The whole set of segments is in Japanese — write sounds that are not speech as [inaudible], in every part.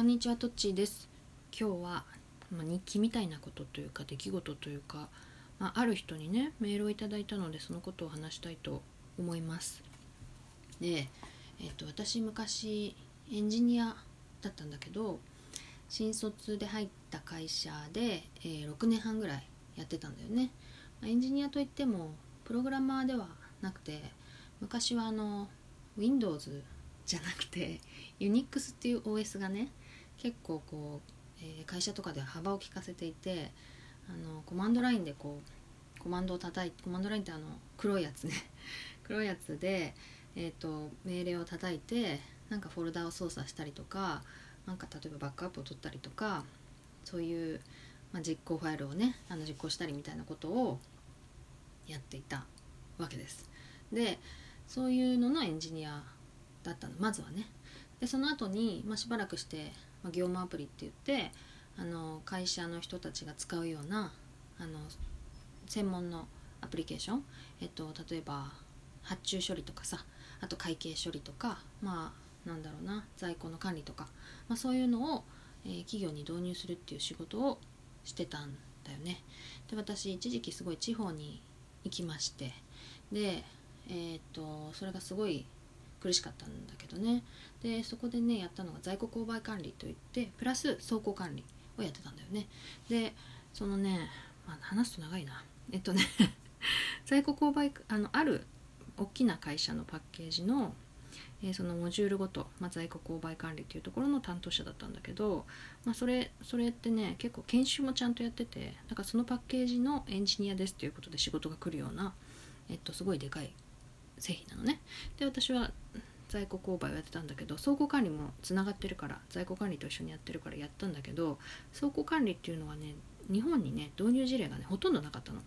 こんにちは、とっちーです。今日は、まあ、日記みたいなことというか出来事というか、まあ、ある人にねメールをいただいたのでそのことを話したいと思います。で、えっと私昔エンジニアだったんだけど新卒で入った会社で、えー6年半ぐらいやってたんだよね。まあエンジニアといってもプログラマーではなくて昔はあの Windows じゃなくて Unix っていう OS がね結構こう、えー会社とかでは幅を利かせていてあのコマンドラインでこうコマンドを叩いてコマンドラインってあの黒いやつね [laughs] 黒いやつで、えー、と命令を叩いてなんかフォルダを操作したりとかなんか例えばバックアップを取ったりとかそういう、まあ、実行ファイルをねあの実行したりみたいなことをやっていたわけです。でそういうののエンジニアだったのまずはね。でその後に、まあ、しばらくして、ま、業務アプリって言ってあの会社の人たちが使うようなあの専門のアプリケーション、えっと、例えば発注処理とかさあと会計処理とかまあなんだろうな在庫の管理とか、まあ、そういうのを、えー企業に導入するっていう仕事をしてたんだよね。で私一時期すごい地方に行きましてでえーっとそれがすごい苦しかったんだけどね。でそこでねやったのが在庫購買管理といってプラス倉庫管理をやってたんだよね。でそのね、まあ、話すと長いな。えっとね [laughs] 在庫購買あのある大きな会社のパッケージの、えーそのモジュールごと、まあ、在庫購買管理っていうところの担当者だったんだけど、まあ、それそれってね結構研修もちゃんとやっててだからそのパッケージのエンジニアですっていうことで仕事が来るような、えっと、すごいでかい製品なのね。で私は在庫購買をやってたんだけど倉庫管理もつながってるから在庫管理と一緒にやってるからやったんだけど倉庫管理っていうのはね日本にね導入事例がねほとんどなかったの。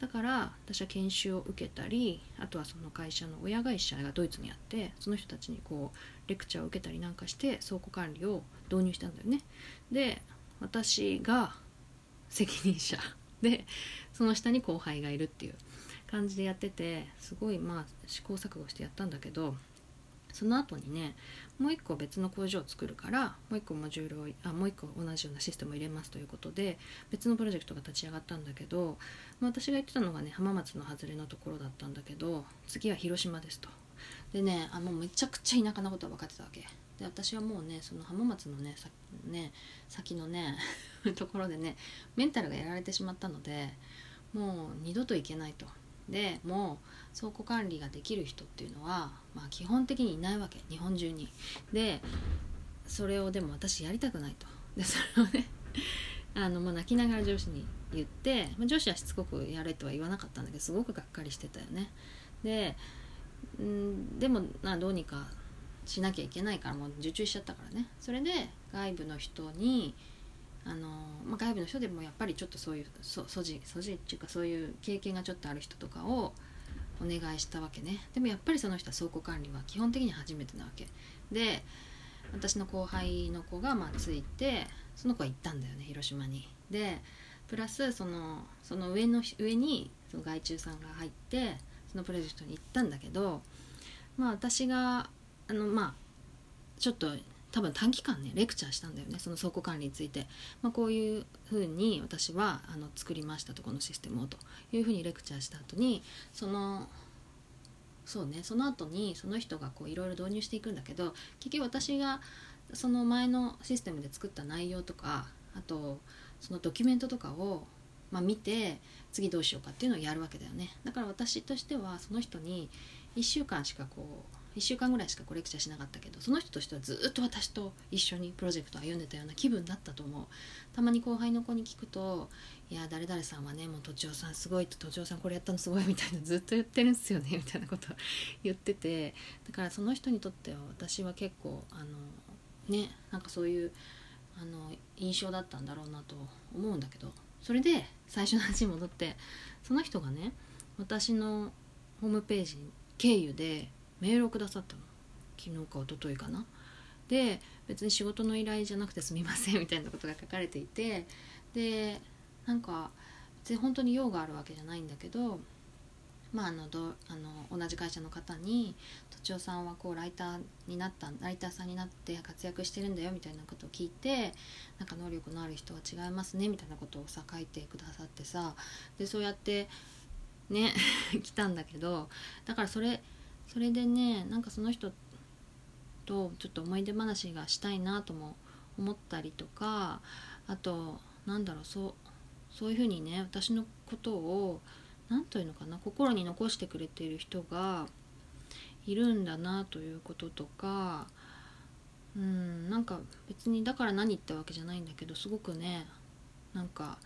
だから私は研修を受けたりあとはその会社の親会社がドイツにあってその人たちにこうレクチャーを受けたりなんかして倉庫管理を導入したんだよね。で私が責任者でその下に後輩がいるっていう。感じでやっててすごいまあ試行錯誤してやったんだけどその後にねもう一個別の工場を作るからもう一個モジュールをあもう一個同じようなシステムを入れますということで別のプロジェクトが立ち上がったんだけど、まあ私が言ってたのがね浜松の外れのところだったんだけど次は広島ですと。でねあもうめちゃくちゃ田舎なことは分かってたわけ。で私はもうねその浜松のねさね先のね [laughs] ところでねメンタルがやられてしまったのでもう二度と行けないと。でもう倉庫管理ができる人っていうのは、まあ、基本的にいないわけ日本中に。でそれをでも私やりたくないと。でそれをね [laughs] あの、まあ、泣きながら上司に言って、まあ、上司はしつこくやれとは言わなかったんだけどすごくがっかりしてたよね。でんでもなどうにかしなきゃいけないからもう受注しちゃったからねそれで外部の人にあの、まあ、外部の人でもやっぱりちょっとそういうそ素地素地っていうかそういう経験がちょっとある人とかをお願いしたわけね。でもやっぱりその人は倉庫管理は基本的に初めてなわけ。で私の後輩の子がまあついてその子は行ったんだよね広島に。でプラスそのその上の上にその外注さんが入ってそのプロジェクトに行ったんだけどまあ私があのまあちょっと多分短期間ねレクチャーしたんだよねその倉庫管理について、まあ、こういうふうに私はあの作りましたとこのシステムをというふうにレクチャーした後にそのそうねその後にその人がいろいろ導入していくんだけど結局私がその前のシステムで作った内容とかあとそのドキュメントとかを、まあ、見て次どうしようかっていうのをやるわけだよね。だから私としてはその人に1週間しかこう1週間ぐらいしかこうレクチャーしなかったけどその人としてはずっと私と一緒にプロジェクトを歩んでたような気分だったと思う。たまに後輩の子に聞くと「いや誰々さんはねもう都庁さんすごい」と「都庁さんこれやったのすごい」みたいなずっと言ってるんですよねみたいなこと言っててだからその人にとっては私は結構あのねなんかそういうあの印象だったんだろうなと思うんだけどそれで最初の話に戻ってその人がね私のホームページ経由でメールをくださったの。昨日か一昨日かな。で別に仕事の依頼じゃなくてすみませんみたいなことが書かれていて。でなんか別に本当に用があるわけじゃないんだけどまあ、あのどあの同じ会社の方に「とちおさんはこうライターになったライターさんになって活躍してるんだよ」みたいなことを聞いてなんか能力のある人は違いますねみたいなことをさ書いてくださってさ。でそうやってね [laughs] 来たんだけどだからそれそれでねなんかその人とちょっと思い出話がしたいなとも思ったりとかあとなんだろうそうそういうふうにね私のことを何というのかな心に残してくれている人がいるんだなということとかうんなんか別にだから何ってわけじゃないんだけどすごくねなんか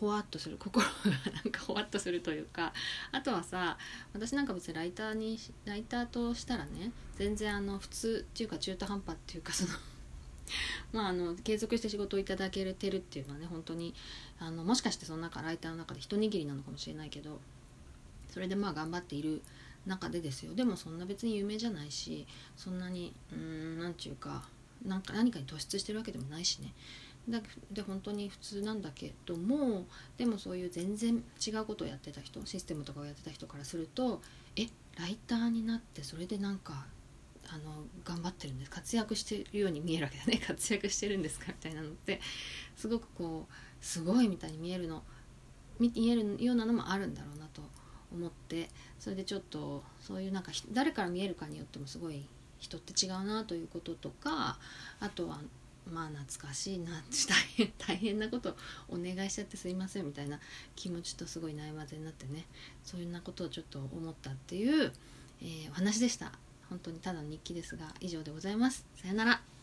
ほわっとする心がなんかほわっとするというかあとはさ私なんか別にライターにライターとしたらね全然あの普通っていうか中途半端っていうかその [laughs] まあ、あの継続して仕事をいただけてるっていうのはね本当にあのもしかしてその中ライターの中で一握りなのかもしれないけどそれでまあ頑張っている中でですよ。でもそんな別に有名じゃないしそんなにうん何ちゅうかなんか何かに突出してるわけでもないしね。だで本当に普通なんだけどもでもそういう全然違うことをやってた人システムとかをやってた人からするとえライターになってそれでなんかあの頑張ってるんです活躍してるように見えるわけだね [laughs] 活躍してるんですかみたいなのってすごくこうすごいみたいに見えるの見えるようなのもあるんだろうなと思ってそれでちょっとそういうなんか誰から見えるかによってもすごい人って違うなということとかあとはまあ懐かしいな大変大変なことお願いしちゃってすいませんみたいな気持ちとすごい悩まぜになってねそういうなことをちょっと思ったっていう、えー、お話でした。本当にただの日記ですが以上でございます。さよなら。